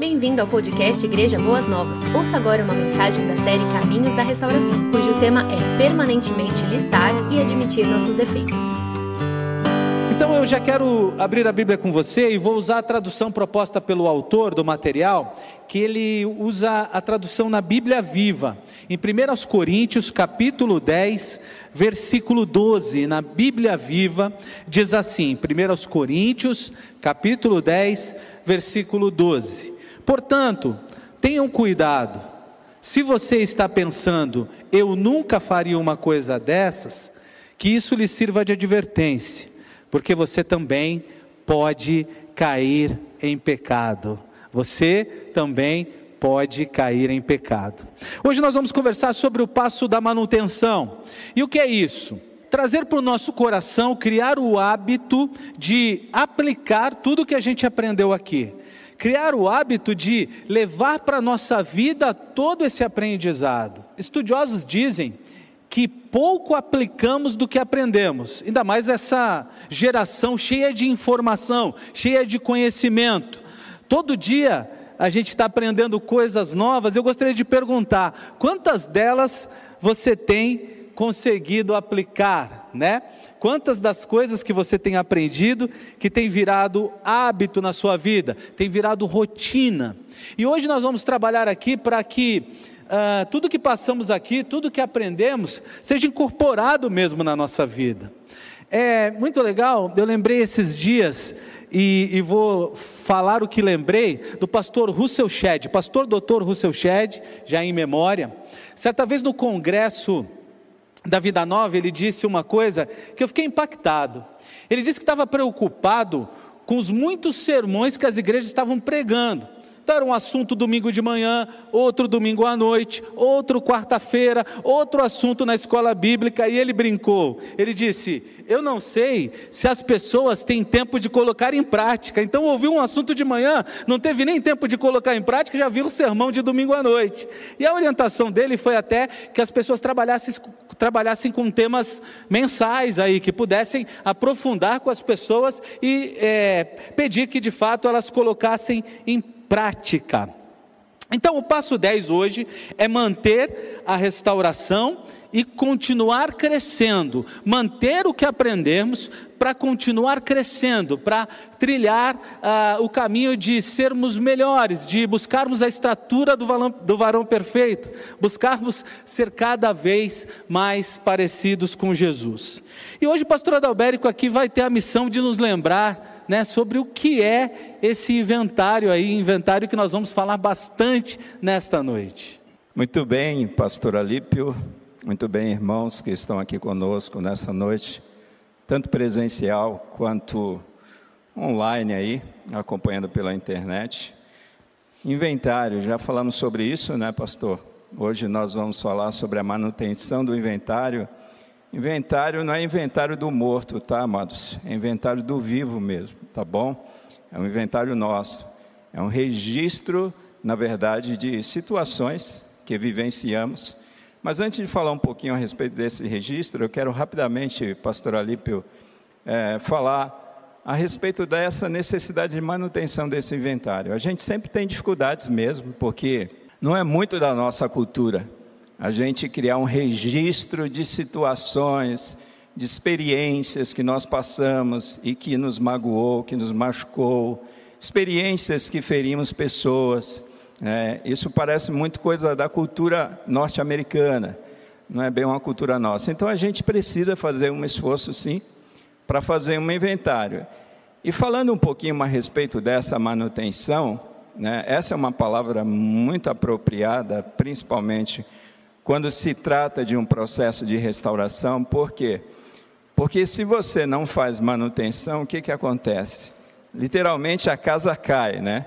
Bem-vindo ao podcast Igreja Boas Novas. Ouça agora uma mensagem da série Caminhos da Restauração, cujo tema é permanentemente listar e admitir nossos defeitos. Então eu já quero abrir a Bíblia com você e vou usar a tradução proposta pelo autor do material, que ele usa a tradução na Bíblia Viva. Em 1 Coríntios, capítulo 10, versículo 12, na Bíblia Viva, diz assim: 1 Coríntios, capítulo 10, versículo 12. Portanto, tenham cuidado. Se você está pensando, eu nunca faria uma coisa dessas, que isso lhe sirva de advertência, porque você também pode cair em pecado. Você também pode cair em pecado. Hoje nós vamos conversar sobre o passo da manutenção. E o que é isso? Trazer para o nosso coração, criar o hábito de aplicar tudo que a gente aprendeu aqui criar o hábito de levar para a nossa vida todo esse aprendizado. Estudiosos dizem que pouco aplicamos do que aprendemos, ainda mais essa geração cheia de informação, cheia de conhecimento. Todo dia a gente está aprendendo coisas novas. Eu gostaria de perguntar: quantas delas você tem conseguido aplicar, né? Quantas das coisas que você tem aprendido que tem virado hábito na sua vida, tem virado rotina. E hoje nós vamos trabalhar aqui para que uh, tudo que passamos aqui, tudo que aprendemos, seja incorporado mesmo na nossa vida. É muito legal, eu lembrei esses dias e, e, vou falar o que lembrei do pastor Russell Shedd, pastor doutor Russell Shedd, já em memória. Certa vez no congresso da Vida Nova, ele disse uma coisa que eu fiquei impactado. Ele disse que estava preocupado com os muitos sermões que as igrejas estavam pregando. Era um assunto domingo de manhã, outro domingo à noite, outro quarta-feira, outro assunto na escola bíblica, e ele brincou. Ele disse: Eu não sei se as pessoas têm tempo de colocar em prática. Então ouviu um assunto de manhã, não teve nem tempo de colocar em prática, já viu o sermão de domingo à noite. E a orientação dele foi até que as pessoas trabalhassem, trabalhassem com temas mensais aí, que pudessem aprofundar com as pessoas e é, pedir que de fato elas colocassem em prática prática. Então, o passo 10 hoje é manter a restauração e continuar crescendo, manter o que aprendemos para continuar crescendo, para trilhar uh, o caminho de sermos melhores, de buscarmos a estatura do varão, do varão perfeito, buscarmos ser cada vez mais parecidos com Jesus. E hoje o pastor Adalberico aqui vai ter a missão de nos lembrar né, sobre o que é esse inventário aí, inventário que nós vamos falar bastante nesta noite. Muito bem, pastor Alípio, muito bem, irmãos que estão aqui conosco nessa noite, tanto presencial quanto online aí, acompanhando pela internet. Inventário, já falamos sobre isso, né, pastor? Hoje nós vamos falar sobre a manutenção do inventário Inventário não é inventário do morto, tá, amados? É inventário do vivo mesmo, tá bom? É um inventário nosso. É um registro, na verdade, de situações que vivenciamos. Mas antes de falar um pouquinho a respeito desse registro, eu quero rapidamente, pastor Alípio, é, falar a respeito dessa necessidade de manutenção desse inventário. A gente sempre tem dificuldades mesmo, porque não é muito da nossa cultura a gente criar um registro de situações, de experiências que nós passamos e que nos magoou, que nos machucou, experiências que ferimos pessoas. É, isso parece muito coisa da cultura norte-americana, não é bem uma cultura nossa. Então a gente precisa fazer um esforço, sim, para fazer um inventário. E falando um pouquinho a respeito dessa manutenção, né, essa é uma palavra muito apropriada, principalmente quando se trata de um processo de restauração, por quê? Porque se você não faz manutenção, o que, que acontece? Literalmente a casa cai, né?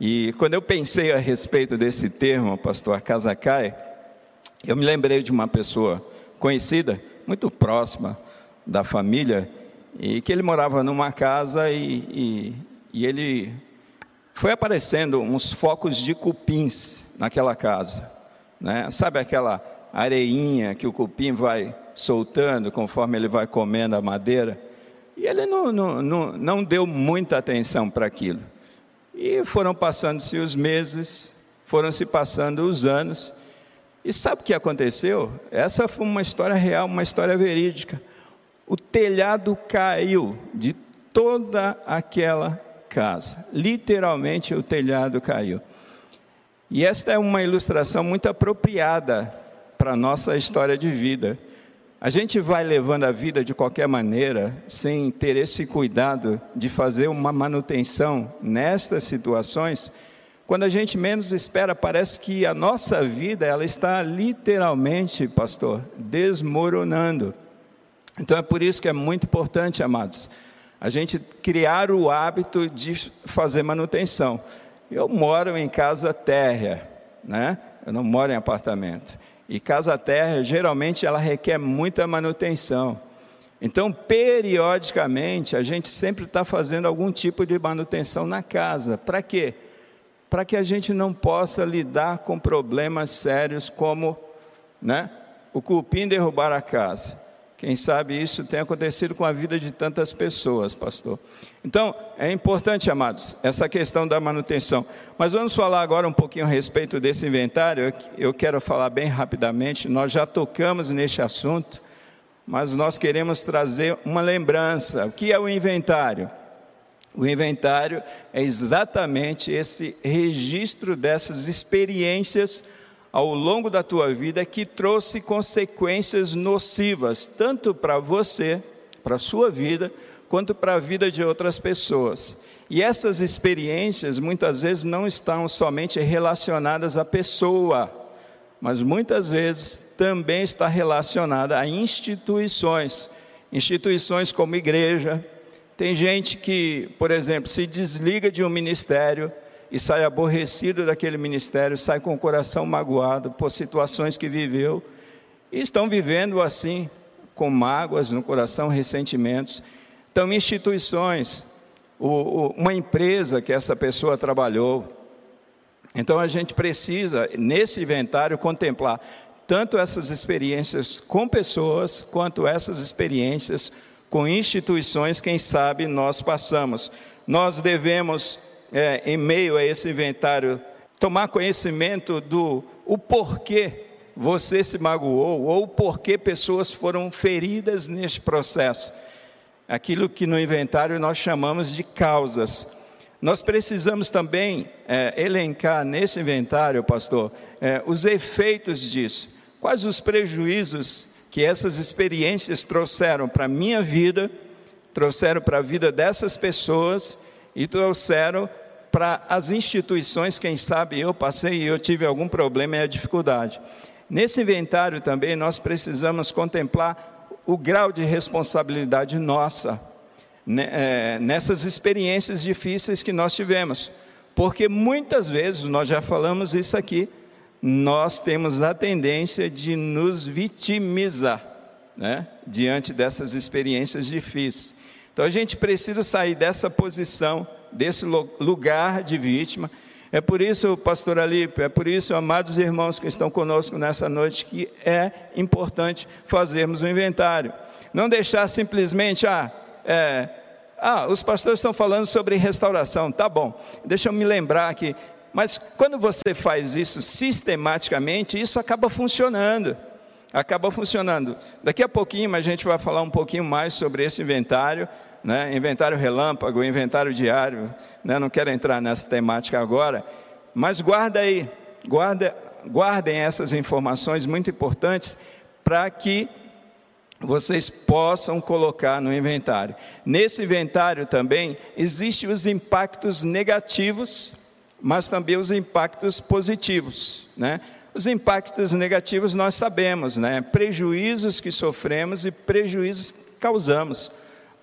E quando eu pensei a respeito desse termo, pastor, a casa cai, eu me lembrei de uma pessoa conhecida, muito próxima da família, e que ele morava numa casa e, e, e ele foi aparecendo uns focos de cupins naquela casa. Né? Sabe aquela areinha que o cupim vai soltando conforme ele vai comendo a madeira? E ele não, não, não, não deu muita atenção para aquilo. E foram passando-se os meses, foram se passando os anos. E sabe o que aconteceu? Essa foi uma história real, uma história verídica. O telhado caiu de toda aquela casa. Literalmente o telhado caiu. E esta é uma ilustração muito apropriada para a nossa história de vida. A gente vai levando a vida de qualquer maneira, sem ter esse cuidado de fazer uma manutenção nestas situações. Quando a gente menos espera, parece que a nossa vida ela está literalmente, pastor, desmoronando. Então é por isso que é muito importante, amados, a gente criar o hábito de fazer manutenção. Eu moro em casa térrea, né? Eu não moro em apartamento. E casa térrea, geralmente, ela requer muita manutenção. Então, periodicamente, a gente sempre está fazendo algum tipo de manutenção na casa. Para quê? Para que a gente não possa lidar com problemas sérios como né, o cupim derrubar a casa. Quem sabe isso tem acontecido com a vida de tantas pessoas, pastor. Então, é importante, amados, essa questão da manutenção. Mas vamos falar agora um pouquinho a respeito desse inventário. Eu quero falar bem rapidamente. Nós já tocamos neste assunto, mas nós queremos trazer uma lembrança. O que é o inventário? O inventário é exatamente esse registro dessas experiências ao longo da tua vida que trouxe consequências nocivas, tanto para você, para a sua vida, quanto para a vida de outras pessoas. E essas experiências muitas vezes não estão somente relacionadas à pessoa, mas muitas vezes também está relacionada a instituições, instituições como igreja. Tem gente que, por exemplo, se desliga de um ministério e sai aborrecido daquele ministério, sai com o coração magoado por situações que viveu, e estão vivendo assim, com mágoas no coração, ressentimentos. Então, instituições, uma empresa que essa pessoa trabalhou. Então, a gente precisa, nesse inventário, contemplar tanto essas experiências com pessoas, quanto essas experiências com instituições, quem sabe nós passamos. Nós devemos é, em meio a esse inventário, tomar conhecimento do o porquê você se magoou ou porquê pessoas foram feridas neste processo. Aquilo que no inventário nós chamamos de causas. Nós precisamos também é, elencar nesse inventário, pastor, é, os efeitos disso. Quais os prejuízos que essas experiências trouxeram para a minha vida, trouxeram para a vida dessas pessoas e trouxeram para as instituições, quem sabe eu passei e eu tive algum problema e a dificuldade. Nesse inventário também nós precisamos contemplar o grau de responsabilidade nossa né, é, nessas experiências difíceis que nós tivemos, porque muitas vezes, nós já falamos isso aqui, nós temos a tendência de nos vitimizar né, diante dessas experiências difíceis. Então a gente precisa sair dessa posição, desse lugar de vítima. É por isso, pastor Alípio, é por isso, amados irmãos que estão conosco nessa noite, que é importante fazermos um inventário. Não deixar simplesmente, ah, é, ah, os pastores estão falando sobre restauração, tá bom. Deixa eu me lembrar aqui. Mas quando você faz isso sistematicamente, isso acaba funcionando. Acaba funcionando. Daqui a pouquinho a gente vai falar um pouquinho mais sobre esse inventário né? inventário relâmpago, inventário diário, né? não quero entrar nessa temática agora, mas guarda aí, guarda, guardem essas informações muito importantes para que vocês possam colocar no inventário. Nesse inventário também existem os impactos negativos, mas também os impactos positivos, né? Os impactos negativos nós sabemos, né? Prejuízos que sofremos e prejuízos que causamos.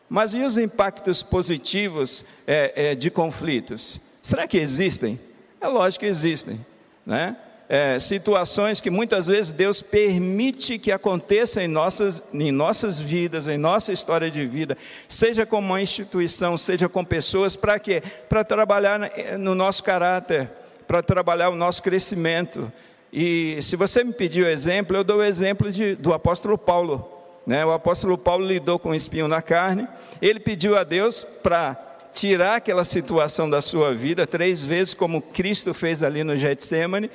Mas e os impactos positivos é, é, de conflitos? Será que existem? É lógico que existem, né? É, situações que muitas vezes Deus permite que aconteçam em nossas, em nossas vidas, em nossa história de vida, seja como uma instituição, seja com pessoas, para quê? Para trabalhar no nosso caráter, para trabalhar o nosso crescimento. E se você me pediu exemplo, eu dou o exemplo de, do apóstolo Paulo. Né? O apóstolo Paulo lidou com um espinho na carne, ele pediu a Deus para tirar aquela situação da sua vida três vezes, como Cristo fez ali no Getsemane.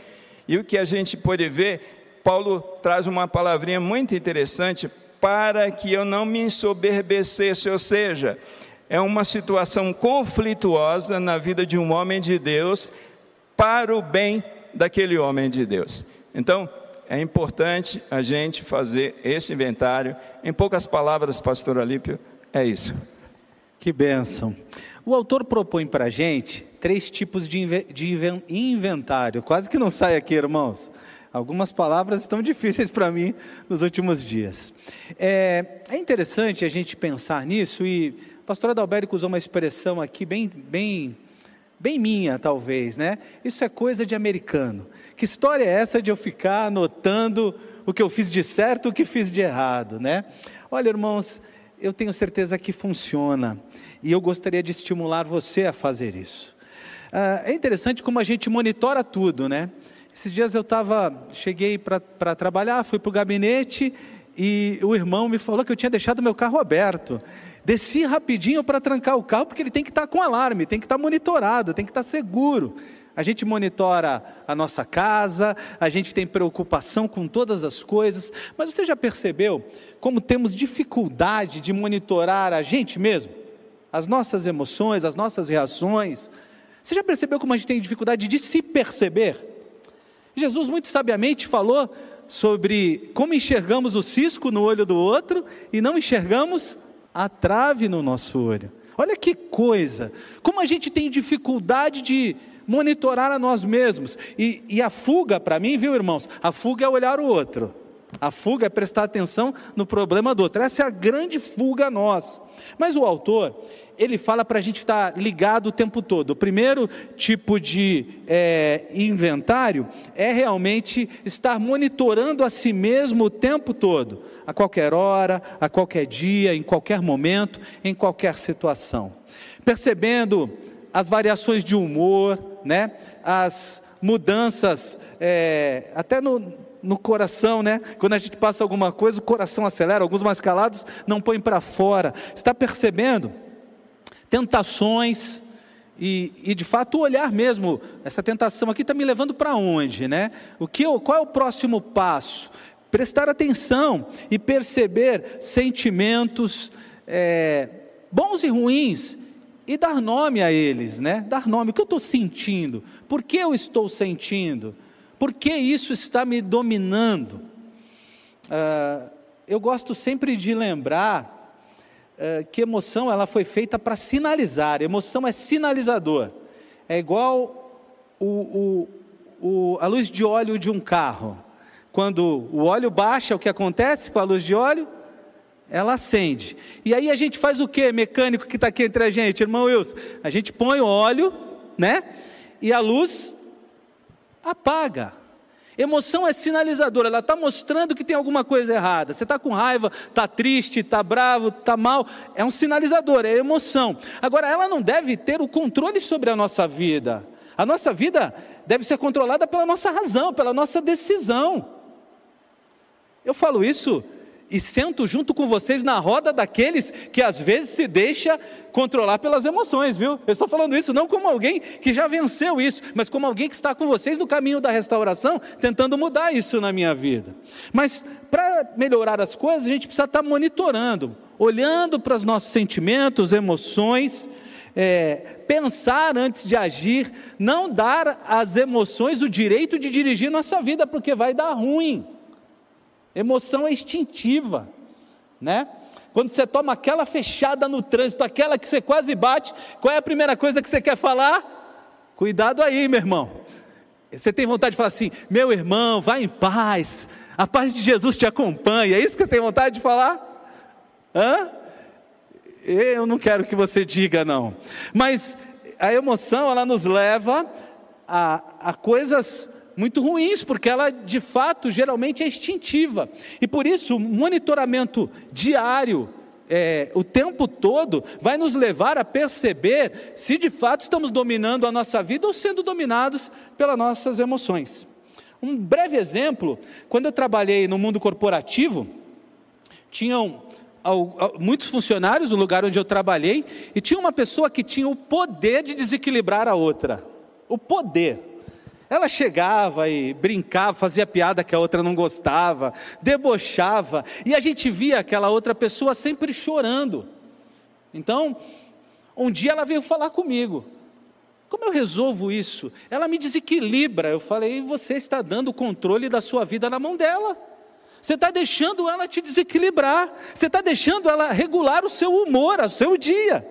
E o que a gente pode ver, Paulo traz uma palavrinha muito interessante para que eu não me ensoberbecesse, ou seja, é uma situação conflituosa na vida de um homem de Deus para o bem daquele homem de Deus. Então, é importante a gente fazer esse inventário. Em poucas palavras, pastor Alípio, é isso. Que bênção. O autor propõe para a gente três tipos de, inventário. Quase que não sai aqui, irmãos. Algumas palavras estão difíceis para mim nos últimos dias. É, é, interessante a gente pensar nisso e o pastor Adalberico usou uma expressão aqui bem, bem, bem minha, talvez, né? Isso é coisa de americano. Que história é essa de eu ficar anotando o que eu fiz de certo, o que fiz de errado, né? Olha, irmãos, eu tenho certeza que funciona e eu gostaria de estimular você a fazer isso. Ah, é interessante como a gente monitora tudo, né? Esses dias eu estava, cheguei para trabalhar, fui para o gabinete e o irmão me falou que eu tinha deixado meu carro aberto. Desci rapidinho para trancar o carro, porque ele tem que estar tá com alarme, tem que estar tá monitorado, tem que estar tá seguro. A gente monitora a nossa casa, a gente tem preocupação com todas as coisas, mas você já percebeu como temos dificuldade de monitorar a gente mesmo? As nossas emoções, as nossas reações. Você já percebeu como a gente tem dificuldade de se perceber? Jesus muito sabiamente falou sobre como enxergamos o cisco no olho do outro e não enxergamos a trave no nosso olho. Olha que coisa! Como a gente tem dificuldade de monitorar a nós mesmos. E, e a fuga, para mim, viu, irmãos? A fuga é olhar o outro. A fuga é prestar atenção no problema do outro. Essa é a grande fuga a nós. Mas o autor, ele fala para a gente estar ligado o tempo todo. O primeiro tipo de é, inventário é realmente estar monitorando a si mesmo o tempo todo, a qualquer hora, a qualquer dia, em qualquer momento, em qualquer situação. Percebendo as variações de humor, né? as mudanças, é, até no, no coração, né? Quando a gente passa alguma coisa, o coração acelera, alguns mais calados não põem para fora. Está percebendo? Tentações e, e, de fato olhar mesmo. Essa tentação aqui está me levando para onde, né? O que? Qual é o próximo passo? Prestar atenção e perceber sentimentos é, bons e ruins e dar nome a eles, né? Dar nome. O que eu estou sentindo? Por que eu estou sentindo? Por que isso está me dominando? Uh, eu gosto sempre de lembrar uh, que emoção ela foi feita para sinalizar. Emoção é sinalizador. É igual o, o, o, a luz de óleo de um carro. Quando o óleo baixa, o que acontece com a luz de óleo? Ela acende. E aí a gente faz o que, mecânico que está aqui entre a gente, irmão Wilson? A gente põe o óleo, né? E a luz apaga. Emoção é sinalizadora, ela está mostrando que tem alguma coisa errada. Você está com raiva, está triste, está bravo, está mal. É um sinalizador, é emoção. Agora, ela não deve ter o controle sobre a nossa vida. A nossa vida deve ser controlada pela nossa razão, pela nossa decisão. Eu falo isso e sento junto com vocês na roda daqueles que às vezes se deixa controlar pelas emoções, viu? Eu estou falando isso não como alguém que já venceu isso, mas como alguém que está com vocês no caminho da restauração, tentando mudar isso na minha vida. Mas para melhorar as coisas, a gente precisa estar monitorando, olhando para os nossos sentimentos, emoções, é, pensar antes de agir, não dar às emoções o direito de dirigir nossa vida, porque vai dar ruim. Emoção é instintiva, né? Quando você toma aquela fechada no trânsito, aquela que você quase bate, qual é a primeira coisa que você quer falar? Cuidado aí, meu irmão. Você tem vontade de falar assim: meu irmão, vá em paz, a paz de Jesus te acompanha. É isso que você tem vontade de falar? Hã? Eu não quero que você diga, não. Mas a emoção, ela nos leva a, a coisas muito ruins, porque ela de fato geralmente é extintiva. E por isso, monitoramento diário, é, o tempo todo, vai nos levar a perceber se de fato estamos dominando a nossa vida ou sendo dominados pelas nossas emoções. Um breve exemplo: quando eu trabalhei no mundo corporativo, tinham muitos funcionários no lugar onde eu trabalhei, e tinha uma pessoa que tinha o poder de desequilibrar a outra. O poder. Ela chegava e brincava, fazia piada que a outra não gostava, debochava, e a gente via aquela outra pessoa sempre chorando. Então, um dia ela veio falar comigo. Como eu resolvo isso? Ela me desequilibra. Eu falei, você está dando o controle da sua vida na mão dela. Você está deixando ela te desequilibrar. Você está deixando ela regular o seu humor, o seu dia.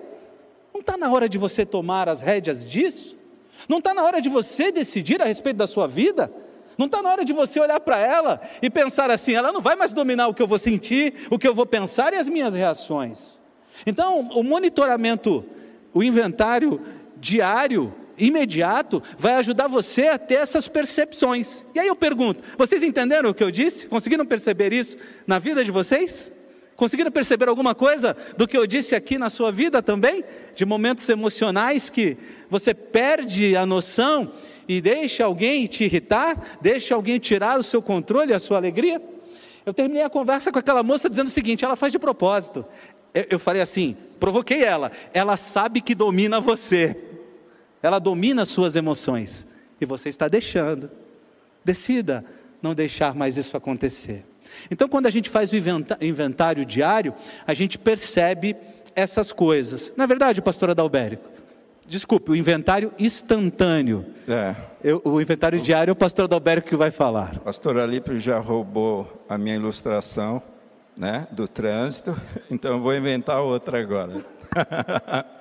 Não está na hora de você tomar as rédeas disso? Não está na hora de você decidir a respeito da sua vida? Não está na hora de você olhar para ela e pensar assim: ela não vai mais dominar o que eu vou sentir, o que eu vou pensar e as minhas reações. Então, o monitoramento, o inventário diário, imediato, vai ajudar você a ter essas percepções. E aí eu pergunto: vocês entenderam o que eu disse? Conseguiram perceber isso na vida de vocês? Conseguiram perceber alguma coisa do que eu disse aqui na sua vida também? De momentos emocionais que você perde a noção e deixa alguém te irritar, deixa alguém tirar o seu controle, a sua alegria? Eu terminei a conversa com aquela moça dizendo o seguinte: ela faz de propósito. Eu, eu falei assim, provoquei ela, ela sabe que domina você, ela domina as suas emoções e você está deixando. Decida não deixar mais isso acontecer. Então, quando a gente faz o inventário diário, a gente percebe essas coisas. Na verdade, pastor Adalbérico, desculpe, o inventário instantâneo. É. Eu, o inventário diário é o pastor Adalbérico que vai falar. Pastor Alípio já roubou a minha ilustração né, do trânsito, então eu vou inventar outra agora.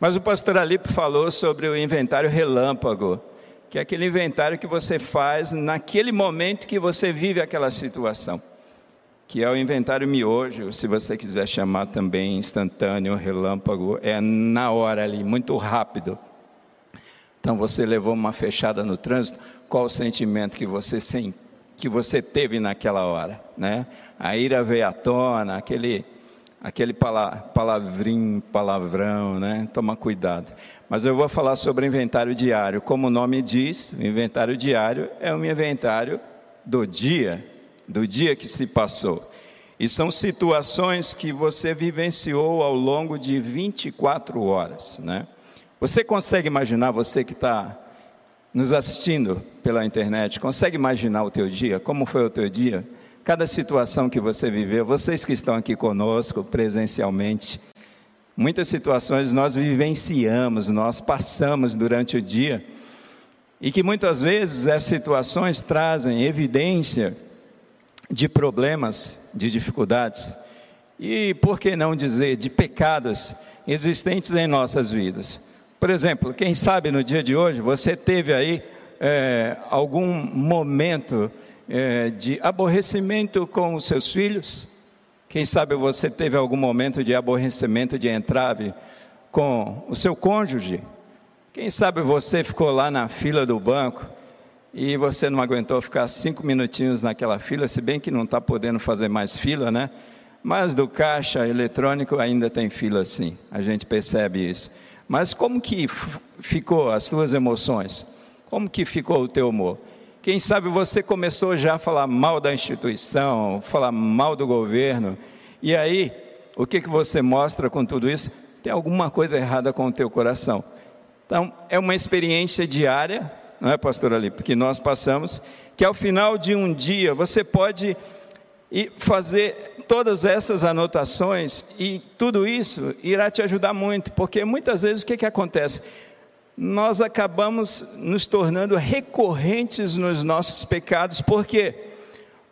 Mas o pastor Alípio falou sobre o inventário relâmpago que é aquele inventário que você faz naquele momento que você vive aquela situação, que é o inventário miojo, se você quiser chamar também instantâneo, relâmpago, é na hora ali, muito rápido. Então você levou uma fechada no trânsito, qual o sentimento que você sem, que você teve naquela hora, né? A ira veio à tona, aquele aquele palavrinho, palavrão, né? Toma cuidado. Mas eu vou falar sobre inventário diário. Como o nome diz, o inventário diário é um inventário do dia, do dia que se passou. E são situações que você vivenciou ao longo de 24 horas, né? Você consegue imaginar, você que está nos assistindo pela internet, consegue imaginar o teu dia? Como foi o teu dia? Cada situação que você viveu, vocês que estão aqui conosco presencialmente, Muitas situações nós vivenciamos, nós passamos durante o dia, e que muitas vezes essas situações trazem evidência de problemas, de dificuldades, e por que não dizer de pecados existentes em nossas vidas. Por exemplo, quem sabe no dia de hoje você teve aí é, algum momento é, de aborrecimento com os seus filhos, quem sabe você teve algum momento de aborrecimento, de entrave com o seu cônjuge. Quem sabe você ficou lá na fila do banco e você não aguentou ficar cinco minutinhos naquela fila, se bem que não está podendo fazer mais fila, né? Mas do caixa eletrônico ainda tem fila sim, a gente percebe isso. Mas como que ficou as suas emoções? Como que ficou o teu humor? Quem sabe você começou já a falar mal da instituição, falar mal do governo, e aí, o que, que você mostra com tudo isso? Tem alguma coisa errada com o teu coração. Então, é uma experiência diária, não é, pastor Ali? Porque nós passamos, que ao final de um dia você pode fazer todas essas anotações e tudo isso irá te ajudar muito, porque muitas vezes o que, que acontece? Nós acabamos nos tornando recorrentes nos nossos pecados, por quê?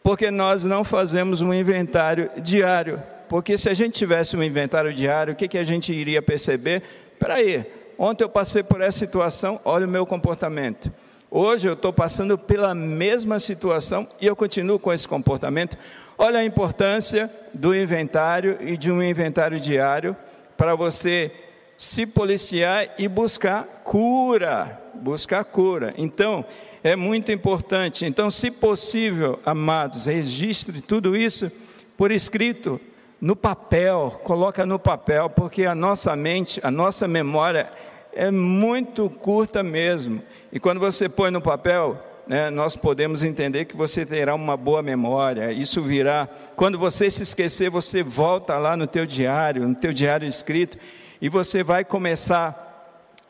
Porque nós não fazemos um inventário diário. Porque se a gente tivesse um inventário diário, o que, que a gente iria perceber? Espera aí, ontem eu passei por essa situação, olha o meu comportamento. Hoje eu estou passando pela mesma situação e eu continuo com esse comportamento. Olha a importância do inventário e de um inventário diário para você se policiar e buscar cura, buscar cura. Então, é muito importante. Então, se possível, amados, registre tudo isso por escrito, no papel, coloca no papel, porque a nossa mente, a nossa memória é muito curta mesmo. E quando você põe no papel, né, nós podemos entender que você terá uma boa memória. Isso virá. Quando você se esquecer, você volta lá no teu diário, no teu diário escrito, e você vai começar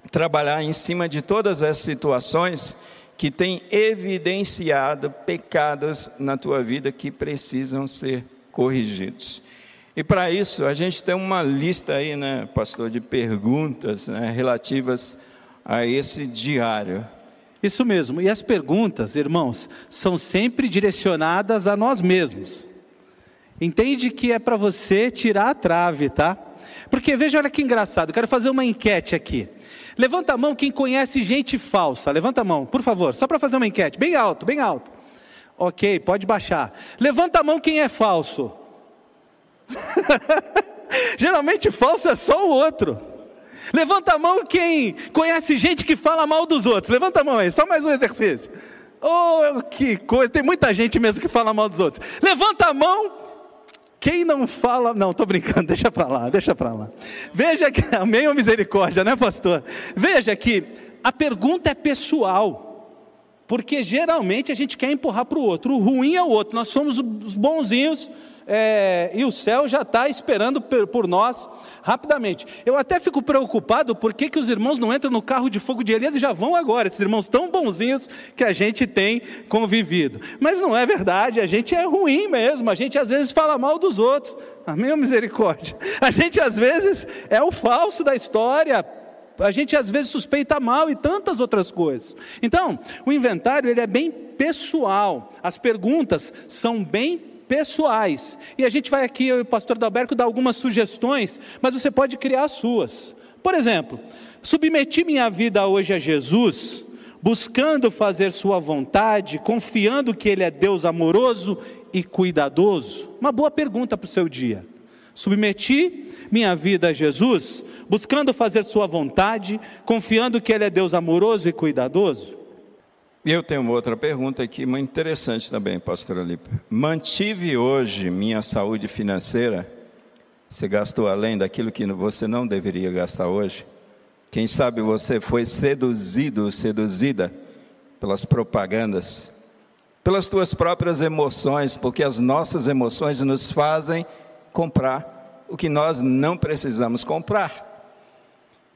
a trabalhar em cima de todas as situações que têm evidenciado pecados na tua vida que precisam ser corrigidos. E para isso, a gente tem uma lista aí, né, pastor, de perguntas né, relativas a esse diário. Isso mesmo. E as perguntas, irmãos, são sempre direcionadas a nós mesmos. Entende que é para você tirar a trave, tá? Porque veja, olha que engraçado. Quero fazer uma enquete aqui. Levanta a mão quem conhece gente falsa. Levanta a mão, por favor, só para fazer uma enquete. Bem alto, bem alto. Ok, pode baixar. Levanta a mão quem é falso. Geralmente falso é só o outro. Levanta a mão quem conhece gente que fala mal dos outros. Levanta a mão aí, só mais um exercício. Oh, que coisa, tem muita gente mesmo que fala mal dos outros. Levanta a mão quem não fala, não, estou brincando, deixa para lá, deixa para lá. Veja que, amém ou misericórdia, né, pastor? Veja que a pergunta é pessoal. Porque geralmente a gente quer empurrar para o outro. O ruim é o outro. Nós somos os bonzinhos é, e o céu já está esperando por, nós rapidamente. Eu até fico preocupado por que, que os irmãos não entram no carro de fogo de Elias e já vão agora. Esses irmãos tão bonzinhos que a gente tem convivido. Mas não é verdade. A gente é ruim mesmo. A gente às vezes fala mal dos outros. Amém ou misericórdia? A gente às vezes é o falso da história a gente às vezes suspeita mal e tantas outras coisas. Então, o inventário ele é bem pessoal. As perguntas são bem pessoais. E a gente vai aqui, eu e o pastor Dalberto, dar algumas sugestões, mas você pode criar as suas. Por exemplo, submeti minha vida hoje a Jesus, buscando fazer Sua vontade, confiando que Ele é Deus amoroso e cuidadoso? Uma boa pergunta para o seu dia. Submeti minha vida a Jesus, buscando fazer Sua vontade, confiando que Ele é Deus amoroso e cuidadoso? E eu tenho outra pergunta aqui, muito interessante também, pastor Alipe. Mantive hoje minha saúde financeira? Você gastou além daquilo que você não deveria gastar hoje? Quem sabe você foi seduzido, seduzida pelas propagandas, pelas tuas próprias emoções, porque as nossas emoções nos fazem comprar o que nós não precisamos comprar.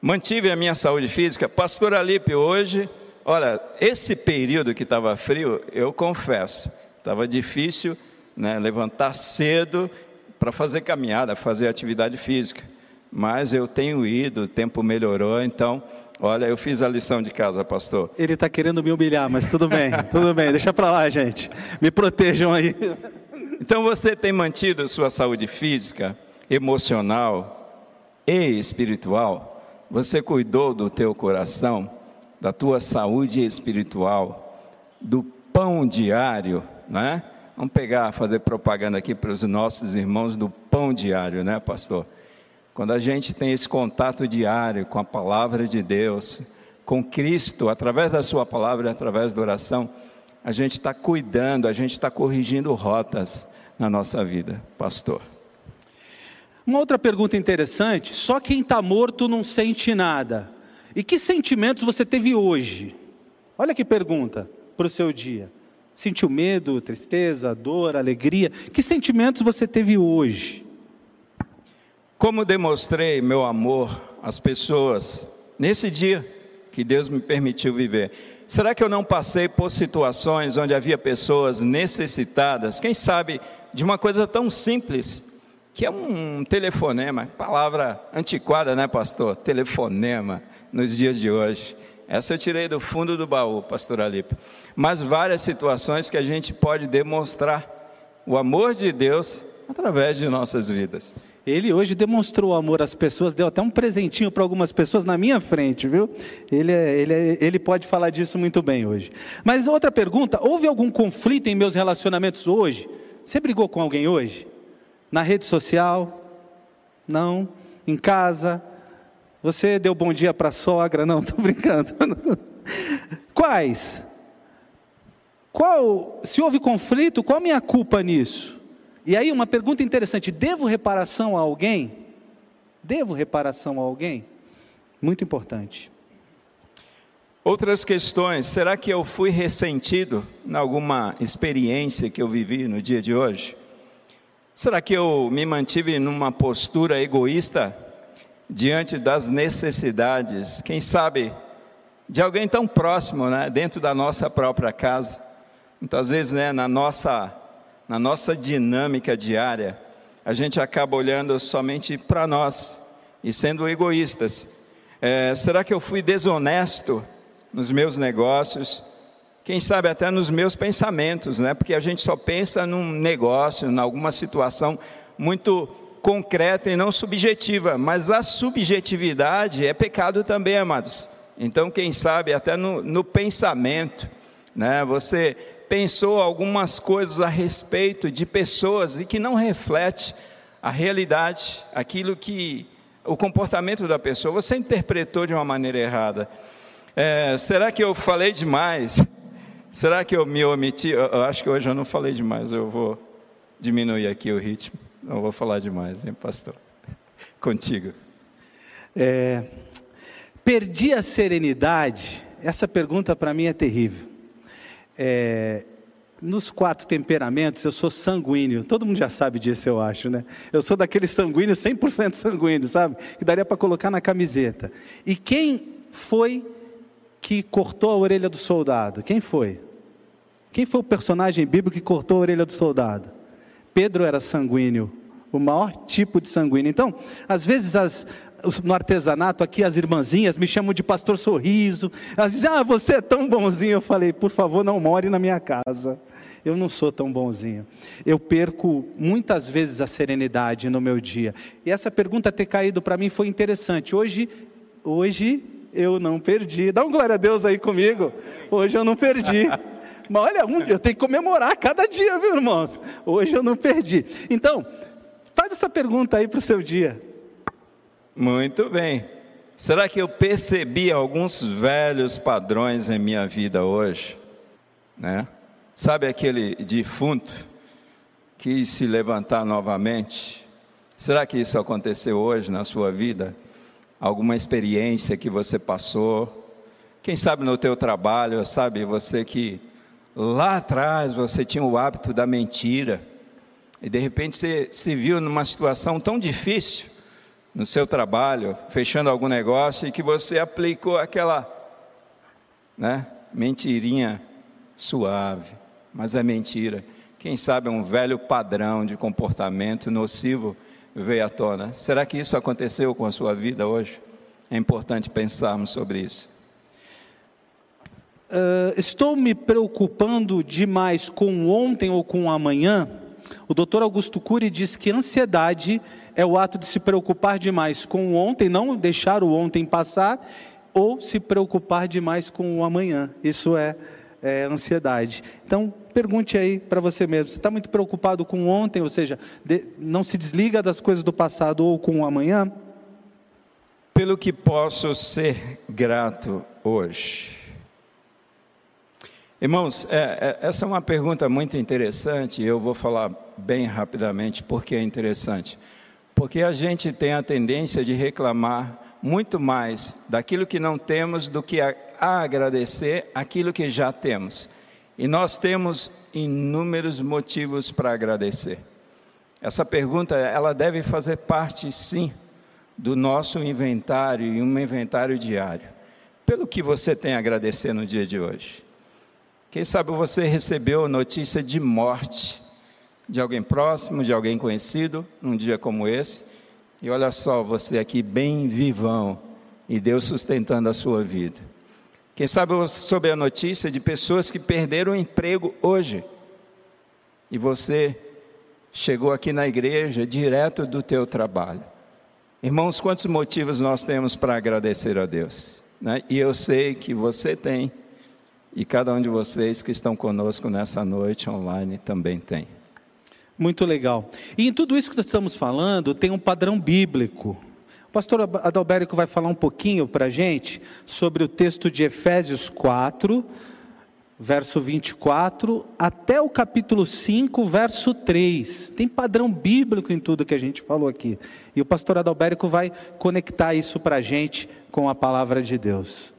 Mantive a minha saúde física. Pastor Alipe, hoje, olha, esse período que estava frio, eu confesso, estava difícil né, levantar cedo para fazer caminhada, fazer atividade física. Mas eu tenho ido, o tempo melhorou, então, olha, eu fiz a lição de casa, pastor. Ele está querendo me humilhar, mas tudo bem, tudo bem, deixa para lá, gente. Me protejam aí. Então você tem mantido sua saúde física, emocional e espiritual? Você cuidou do teu coração, da tua saúde espiritual, do pão diário, né? Vamos pegar, fazer propaganda aqui para os nossos irmãos do pão diário, né, pastor? Quando a gente tem esse contato diário com a palavra de Deus, com Cristo, através da Sua palavra através da oração, a gente está cuidando, a gente está corrigindo rotas na nossa vida, pastor. Uma outra pergunta interessante: só quem está morto não sente nada. E que sentimentos você teve hoje? Olha que pergunta para o seu dia. Sentiu medo, tristeza, dor, alegria? Que sentimentos você teve hoje? Como demonstrei meu amor às pessoas nesse dia que Deus me permitiu viver? Será que eu não passei por situações onde havia pessoas necessitadas, quem sabe, de uma coisa tão simples que é um telefonema, palavra antiquada, né, pastor? Telefonema nos dias de hoje. Essa eu tirei do fundo do baú, pastor Alipe. Mas várias situações que a gente pode demonstrar o amor de Deus através de nossas vidas. Ele hoje demonstrou amor às pessoas, deu até um presentinho para algumas pessoas na minha frente, viu? Ele, é, ele, é, ele pode falar disso muito bem hoje. Mas outra pergunta: houve algum conflito em meus relacionamentos hoje? Você brigou com alguém hoje? Na rede social? Não. Em casa? Você deu bom dia para a sogra? Não, estou brincando. Quais? Qual, se houve conflito, qual a minha culpa nisso? E aí uma pergunta interessante: devo reparação a alguém? Devo reparação a alguém? Muito importante. Outras questões, será que eu fui ressentido em alguma experiência que eu vivi no dia de hoje? Será que eu me mantive numa postura egoísta diante das necessidades, quem sabe, de alguém tão próximo, né, dentro da nossa própria casa? Muitas vezes, né, na nossa na nossa dinâmica diária, a gente acaba olhando somente para nós e sendo egoístas. É, será que eu fui desonesto nos meus negócios? Quem sabe até nos meus pensamentos, né? Porque a gente só pensa num negócio, em alguma situação muito concreta e não subjetiva, mas a subjetividade é pecado também, amados. Então, quem sabe até no, no pensamento, né? Você pensou algumas coisas a respeito de pessoas e que não reflete a realidade, aquilo que o comportamento da pessoa, você interpretou de uma maneira errada. É, será que eu falei demais? Será que eu me omiti? Eu, eu acho que hoje eu não falei demais, eu vou diminuir aqui o ritmo. Não vou falar demais, hein, pastor? Contigo. É, perdi a serenidade? Essa pergunta para mim é terrível. É, nos quatro temperamentos, eu sou sanguíneo. Todo mundo já sabe disso, eu acho, né? Eu sou daquele sanguíneo, 100% sanguíneo, sabe? Que daria para colocar na camiseta. E quem foi que cortou a orelha do soldado? Quem foi? Quem foi o personagem bíblico que cortou a orelha do soldado? Pedro era sanguíneo, o maior tipo de sanguíneo. Então, às vezes as, no artesanato aqui as irmãzinhas me chamam de pastor sorriso. Elas dizem: "Ah, você é tão bonzinho". Eu falei: "Por favor, não more na minha casa. Eu não sou tão bonzinho. Eu perco muitas vezes a serenidade no meu dia". E essa pergunta ter caído para mim foi interessante. Hoje, hoje eu não perdi. Dá um glória a Deus aí comigo. Hoje eu não perdi. Mas olha, eu tenho que comemorar cada dia, viu, irmãos? Hoje eu não perdi. Então, faz essa pergunta aí para o seu dia. Muito bem. Será que eu percebi alguns velhos padrões em minha vida hoje? Né? Sabe aquele defunto que se levantar novamente? Será que isso aconteceu hoje na sua vida? Alguma experiência que você passou? Quem sabe no teu trabalho, sabe, você que lá atrás você tinha o hábito da mentira e de repente você se viu numa situação tão difícil no seu trabalho, fechando algum negócio e que você aplicou aquela né, mentirinha suave, mas é mentira. Quem sabe um velho padrão de comportamento nocivo veio à tona. Será que isso aconteceu com a sua vida hoje? É importante pensarmos sobre isso. Uh, estou me preocupando demais com ontem ou com amanhã? O doutor Augusto Cury diz que ansiedade é o ato de se preocupar demais com o ontem, não deixar o ontem passar, ou se preocupar demais com o amanhã. Isso é, é ansiedade. Então, pergunte aí para você mesmo: você está muito preocupado com ontem, ou seja, de, não se desliga das coisas do passado ou com o amanhã? Pelo que posso ser grato hoje. Irmãos, é, é, essa é uma pergunta muito interessante, eu vou falar bem rapidamente porque é interessante. Porque a gente tem a tendência de reclamar muito mais daquilo que não temos do que a, a agradecer aquilo que já temos. E nós temos inúmeros motivos para agradecer. Essa pergunta, ela deve fazer parte, sim, do nosso inventário e um inventário diário. Pelo que você tem a agradecer no dia de hoje? Quem sabe você recebeu notícia de morte de alguém próximo, de alguém conhecido, num dia como esse. E olha só, você aqui bem vivão e Deus sustentando a sua vida. Quem sabe você soube a notícia de pessoas que perderam o emprego hoje. E você chegou aqui na igreja direto do teu trabalho. Irmãos, quantos motivos nós temos para agradecer a Deus? Né? E eu sei que você tem, e cada um de vocês que estão conosco nessa noite online também tem. Muito legal. E em tudo isso que estamos falando, tem um padrão bíblico. O pastor Adalberico vai falar um pouquinho para a gente sobre o texto de Efésios 4, verso 24, até o capítulo 5, verso 3. Tem padrão bíblico em tudo que a gente falou aqui. E o pastor Adalberico vai conectar isso para a gente com a palavra de Deus.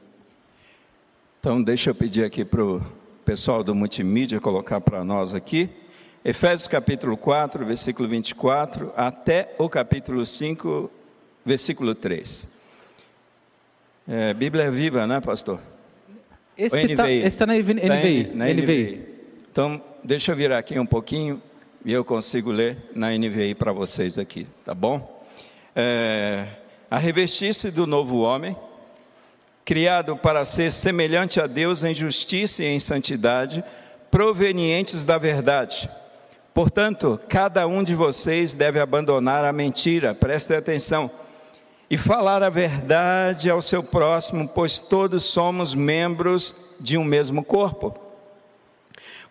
Então, deixa eu pedir aqui para o pessoal do multimídia colocar para nós aqui. Efésios capítulo 4, versículo 24, até o capítulo 5, versículo 3. É, Bíblia é viva, né, pastor? Esse está tá na NVI. Tá na NVI. Então, deixa eu virar aqui um pouquinho e eu consigo ler na NVI para vocês aqui, tá bom? É, a revestir-se do novo homem, criado para ser semelhante a Deus em justiça e em santidade, provenientes da verdade. Portanto, cada um de vocês deve abandonar a mentira, preste atenção, e falar a verdade ao seu próximo, pois todos somos membros de um mesmo corpo.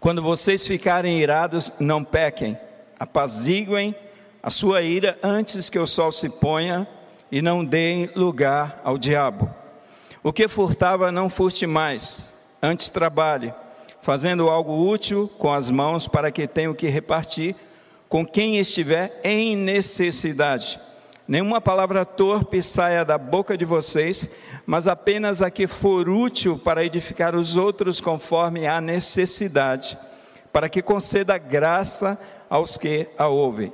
Quando vocês ficarem irados, não pequem, apaziguem a sua ira antes que o sol se ponha e não deem lugar ao diabo. O que furtava, não furte mais, antes trabalhe, fazendo algo útil com as mãos para que tenha o que repartir com quem estiver em necessidade. Nenhuma palavra torpe saia da boca de vocês, mas apenas a que for útil para edificar os outros conforme a necessidade, para que conceda graça aos que a ouvem.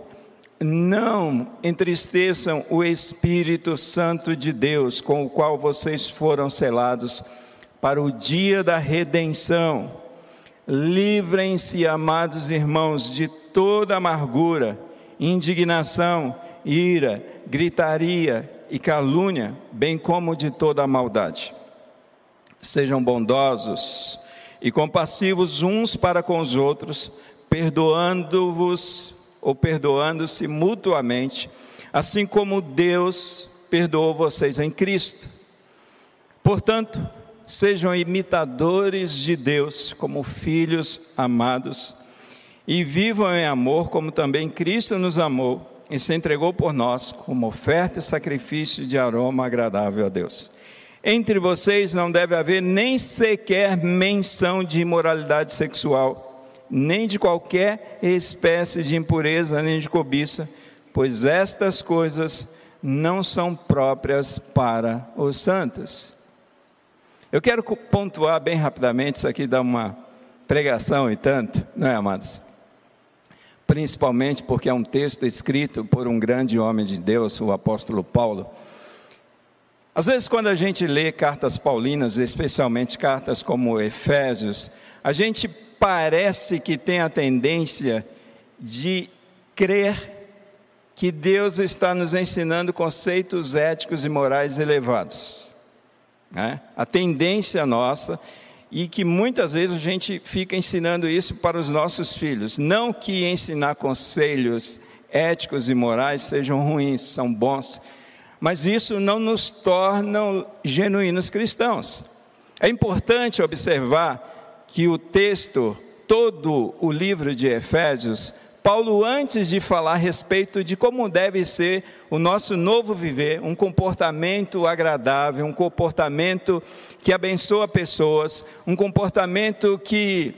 Não entristeçam o Espírito Santo de Deus, com o qual vocês foram selados para o dia da redenção. Livrem-se, amados irmãos, de toda amargura, indignação, ira, gritaria e calúnia, bem como de toda maldade. Sejam bondosos e compassivos uns para com os outros, perdoando-vos ou perdoando-se mutuamente, assim como Deus perdoou vocês em Cristo. Portanto, sejam imitadores de Deus como filhos amados e vivam em amor como também Cristo nos amou e se entregou por nós como oferta e sacrifício de aroma agradável a Deus. Entre vocês não deve haver nem sequer menção de imoralidade sexual, nem de qualquer espécie de impureza, nem de cobiça, pois estas coisas não são próprias para os santos. Eu quero pontuar bem rapidamente, isso aqui dá uma pregação e tanto, não é, amados? principalmente porque é um texto escrito por um grande homem de Deus, o apóstolo Paulo. Às vezes, quando a gente lê cartas paulinas, especialmente cartas como Efésios, a gente parece que tem a tendência de crer que Deus está nos ensinando conceitos éticos e morais elevados. Né? A tendência nossa e que muitas vezes a gente fica ensinando isso para os nossos filhos. Não que ensinar conselhos éticos e morais sejam ruins, são bons, mas isso não nos torna genuínos cristãos. É importante observar que o texto, todo o livro de Efésios, Paulo, antes de falar a respeito de como deve ser o nosso novo viver, um comportamento agradável, um comportamento que abençoa pessoas, um comportamento que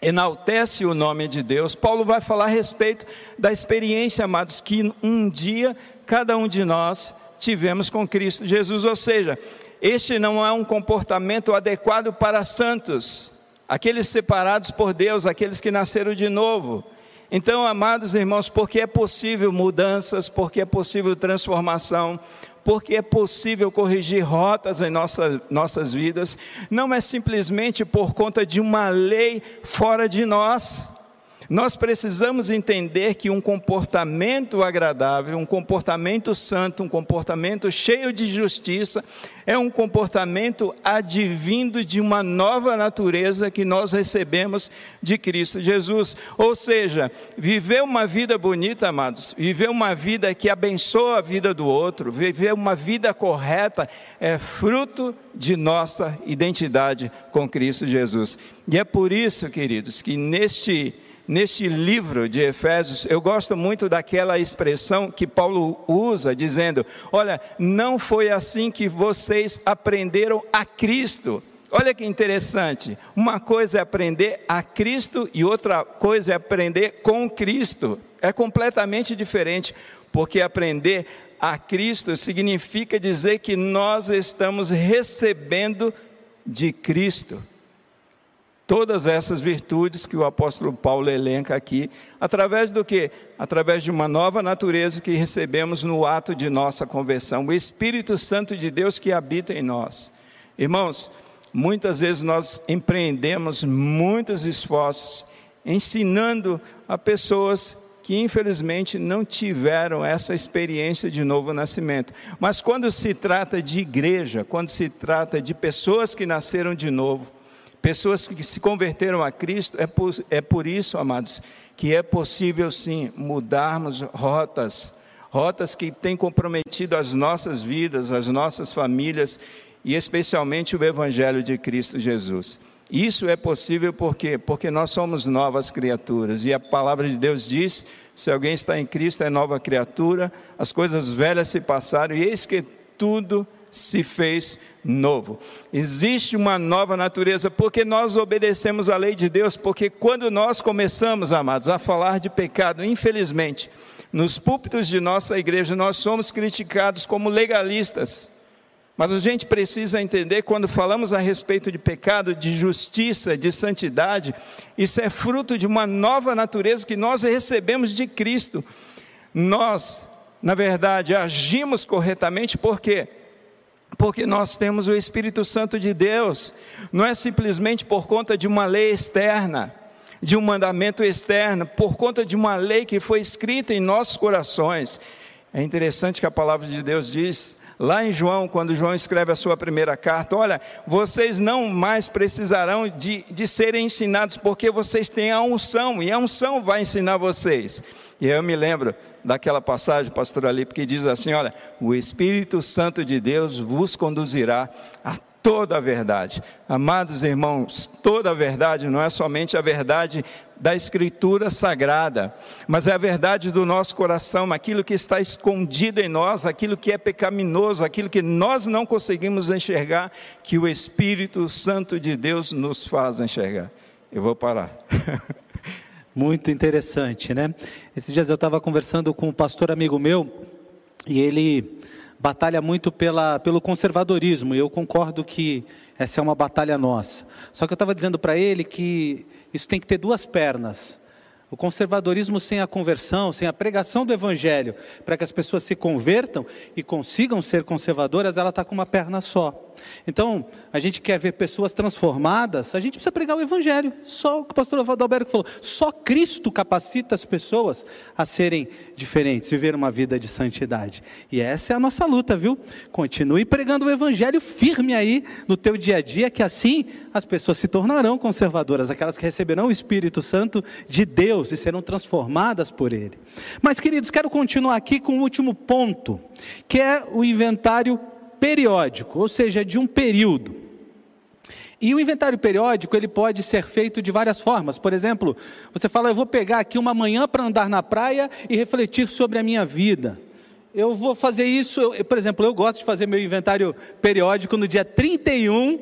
enaltece o nome de Deus, Paulo vai falar a respeito da experiência, amados, que um dia cada um de nós tivemos com Cristo Jesus, ou seja, este não é um comportamento adequado para santos, aqueles separados por Deus, aqueles que nasceram de novo. Então, amados irmãos, porque é possível mudanças, porque é possível transformação, porque é possível corrigir rotas em nossa, nossas vidas, não é simplesmente por conta de uma lei fora de nós, nós precisamos entender que um comportamento agradável, um comportamento santo, um comportamento cheio de justiça, é um comportamento advindo de uma nova natureza que nós recebemos de Cristo Jesus. Ou seja, viver uma vida bonita, amados, viver uma vida que abençoa a vida do outro, viver uma vida correta, é fruto de nossa identidade com Cristo Jesus. E é por isso, queridos, que neste neste livro de Efésios, eu gosto muito daquela expressão que Paulo usa, dizendo: Olha, não foi assim que vocês aprenderam a Cristo. Olha que interessante, uma coisa é aprender a Cristo e outra coisa é aprender com Cristo. É completamente diferente, porque aprender a Cristo significa dizer que nós estamos recebendo de Cristo. Todas essas virtudes que o apóstolo Paulo elenca aqui, através do que? Através de uma nova natureza que recebemos no ato de nossa conversão, o Espírito Santo de Deus que habita em nós. Irmãos, muitas vezes nós empreendemos muitos esforços ensinando a pessoas que infelizmente não tiveram essa experiência de novo nascimento. Mas quando se trata de igreja, quando se trata de pessoas que nasceram de novo, pessoas que se converteram a Cristo, é por, é por isso, amados, que é possível sim mudarmos rotas, rotas que têm comprometido as nossas vidas, as nossas famílias e especialmente o Evangelho de Cristo Jesus. Isso é possível por quê? Porque nós somos novas criaturas e a palavra de Deus diz: se alguém está em Cristo é nova criatura, as coisas velhas se passaram e eis que tudo se fez novo. Existe uma nova natureza porque nós obedecemos a lei de Deus, porque quando nós começamos, amados, a falar de pecado, infelizmente, nos púlpitos de nossa igreja nós somos criticados como legalistas. Mas a gente precisa entender quando falamos a respeito de pecado, de justiça, de santidade, isso é fruto de uma nova natureza que nós recebemos de Cristo. Nós, na verdade, agimos corretamente porque porque nós temos o Espírito Santo de Deus. Não é simplesmente por conta de uma lei externa, de um mandamento externo, por conta de uma lei que foi escrita em nossos corações. É interessante que a palavra de Deus diz Lá em João, quando João escreve a sua primeira carta, olha, vocês não mais precisarão de, de serem ensinados, porque vocês têm a unção, e a unção vai ensinar vocês. E eu me lembro daquela passagem, pastor Alipe, que diz assim: olha, o Espírito Santo de Deus vos conduzirá a toda a verdade. Amados irmãos, toda a verdade não é somente a verdade da Escritura Sagrada, mas é a verdade do nosso coração, aquilo que está escondido em nós, aquilo que é pecaminoso, aquilo que nós não conseguimos enxergar, que o Espírito Santo de Deus nos faz enxergar. Eu vou parar. Muito interessante, né? Esses dias eu estava conversando com um pastor amigo meu e ele batalha muito pela, pelo conservadorismo, e eu concordo que essa é uma batalha nossa. Só que eu estava dizendo para ele que isso tem que ter duas pernas. O conservadorismo sem a conversão, sem a pregação do Evangelho, para que as pessoas se convertam e consigam ser conservadoras, ela está com uma perna só. Então, a gente quer ver pessoas transformadas, a gente precisa pregar o Evangelho. Só o que o pastor Adalberto falou, só Cristo capacita as pessoas a serem diferentes, viver uma vida de santidade. E essa é a nossa luta, viu? Continue pregando o Evangelho firme aí no teu dia a dia, que assim as pessoas se tornarão conservadoras, aquelas que receberão o Espírito Santo de Deus e serão transformadas por Ele. Mas, queridos, quero continuar aqui com o último ponto, que é o inventário periódico, ou seja, de um período. E o inventário periódico ele pode ser feito de várias formas. Por exemplo, você fala, eu vou pegar aqui uma manhã para andar na praia e refletir sobre a minha vida. Eu vou fazer isso, eu, por exemplo, eu gosto de fazer meu inventário periódico no dia 31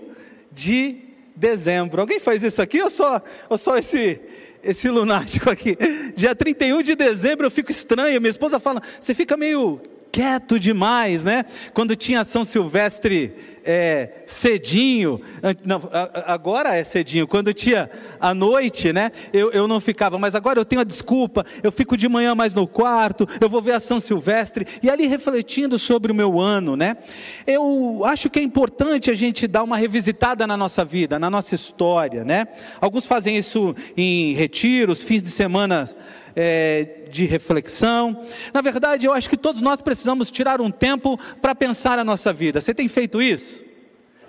de dezembro. Alguém faz isso aqui ou só, ou só esse, esse lunático aqui? Dia 31 de dezembro eu fico estranho. Minha esposa fala, você fica meio quieto demais, né? Quando tinha São Silvestre é, cedinho, não, agora é cedinho, quando tinha à noite, né? Eu, eu não ficava, mas agora eu tenho a desculpa, eu fico de manhã mais no quarto, eu vou ver a São Silvestre, e ali refletindo sobre o meu ano, né? Eu acho que é importante a gente dar uma revisitada na nossa vida, na nossa história, né? Alguns fazem isso em retiros, fins de semana é, de reflexão. Na verdade, eu acho que todos nós precisamos tirar um tempo para pensar a nossa vida. Você tem feito isso?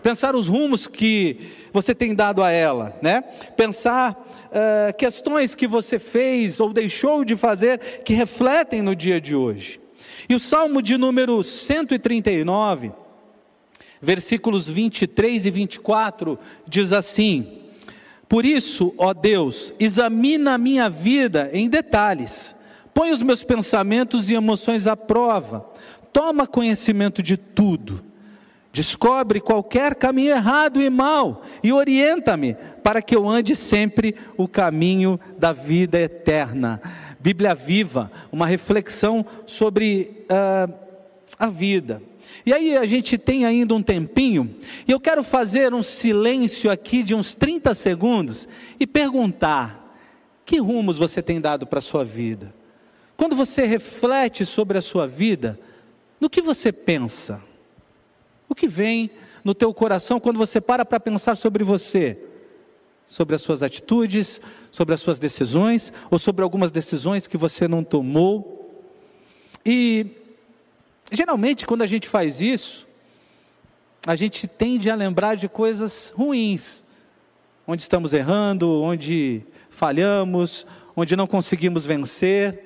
Pensar os rumos que você tem dado a ela, né? Pensar uh, questões que você fez ou deixou de fazer que refletem no dia de hoje. E o Salmo de número 139, versículos 23 e 24, diz assim: por isso, ó Deus, examina a minha vida em detalhes, põe os meus pensamentos e emoções à prova, toma conhecimento de tudo, descobre qualquer caminho errado e mal e orienta-me para que eu ande sempre o caminho da vida eterna. Bíblia viva, uma reflexão sobre uh, a vida. E aí a gente tem ainda um tempinho, e eu quero fazer um silêncio aqui de uns 30 segundos e perguntar: que rumos você tem dado para a sua vida? Quando você reflete sobre a sua vida, no que você pensa? O que vem no teu coração quando você para para pensar sobre você? Sobre as suas atitudes, sobre as suas decisões, ou sobre algumas decisões que você não tomou? E Geralmente, quando a gente faz isso, a gente tende a lembrar de coisas ruins, onde estamos errando, onde falhamos, onde não conseguimos vencer,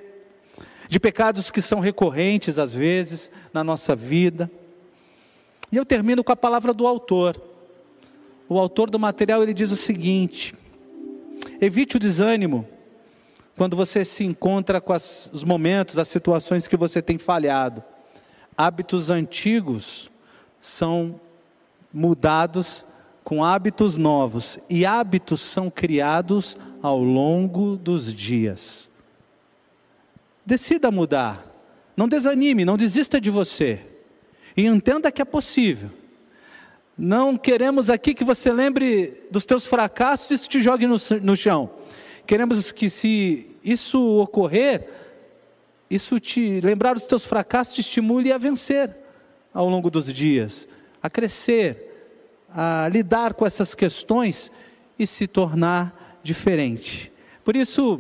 de pecados que são recorrentes às vezes na nossa vida. E eu termino com a palavra do autor. O autor do material ele diz o seguinte: evite o desânimo quando você se encontra com as, os momentos, as situações que você tem falhado hábitos antigos são mudados com hábitos novos, e hábitos são criados ao longo dos dias. Decida mudar, não desanime, não desista de você, e entenda que é possível. Não queremos aqui que você lembre dos teus fracassos e te jogue no, no chão. Queremos que, se isso ocorrer, isso te lembrar dos teus fracassos te estimule a vencer ao longo dos dias, a crescer, a lidar com essas questões e se tornar diferente. Por isso,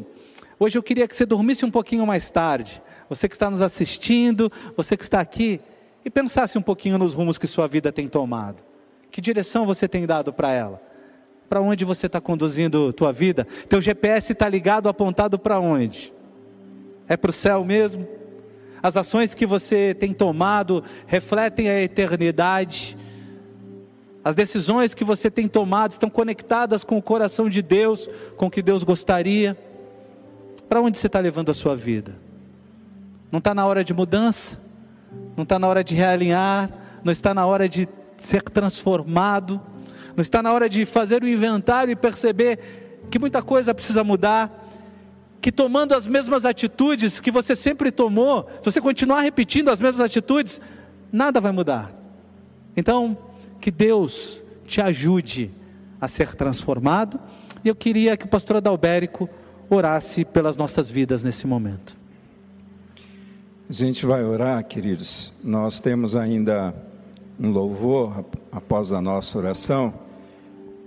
hoje eu queria que você dormisse um pouquinho mais tarde. Você que está nos assistindo, você que está aqui, e pensasse um pouquinho nos rumos que sua vida tem tomado. Que direção você tem dado para ela? Para onde você está conduzindo tua vida? Teu GPS está ligado, apontado para onde? É para o céu mesmo? As ações que você tem tomado refletem a eternidade. As decisões que você tem tomado estão conectadas com o coração de Deus, com o que Deus gostaria. Para onde você está levando a sua vida? Não está na hora de mudança? Não está na hora de realinhar? Não está na hora de ser transformado? Não está na hora de fazer o inventário e perceber que muita coisa precisa mudar? Que tomando as mesmas atitudes que você sempre tomou, se você continuar repetindo as mesmas atitudes, nada vai mudar. Então, que Deus te ajude a ser transformado. E eu queria que o pastor Adalberico orasse pelas nossas vidas nesse momento. A gente vai orar, queridos. Nós temos ainda um louvor após a nossa oração,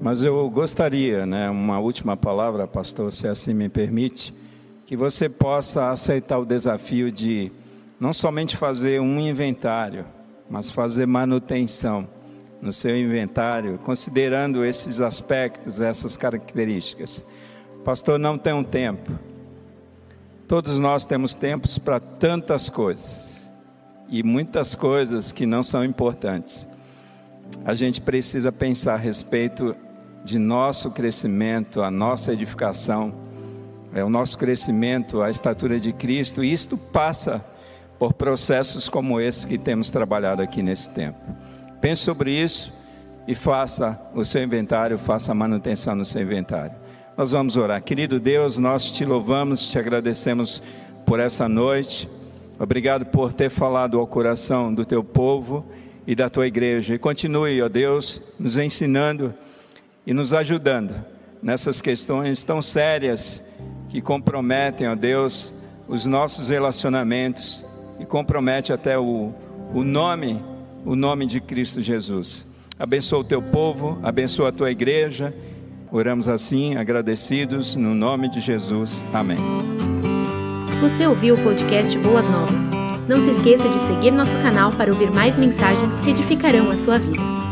mas eu gostaria, né, uma última palavra, pastor, se assim me permite que você possa aceitar o desafio de não somente fazer um inventário, mas fazer manutenção no seu inventário, considerando esses aspectos, essas características. Pastor, não tem um tempo. Todos nós temos tempos para tantas coisas e muitas coisas que não são importantes. A gente precisa pensar a respeito de nosso crescimento, a nossa edificação é o nosso crescimento, a estatura de Cristo, e isto passa por processos como esse que temos trabalhado aqui nesse tempo. Pense sobre isso e faça o seu inventário, faça a manutenção no seu inventário. Nós vamos orar. Querido Deus, nós te louvamos, te agradecemos por essa noite. Obrigado por ter falado ao coração do teu povo e da tua igreja. E continue, ó Deus, nos ensinando e nos ajudando nessas questões tão sérias que comprometem, ó Deus, os nossos relacionamentos e compromete até o, o nome, o nome de Cristo Jesus. Abençoa o teu povo, abençoa a tua igreja. Oramos assim, agradecidos, no nome de Jesus. Amém. Você ouviu o podcast Boas Novas? Não se esqueça de seguir nosso canal para ouvir mais mensagens que edificarão a sua vida.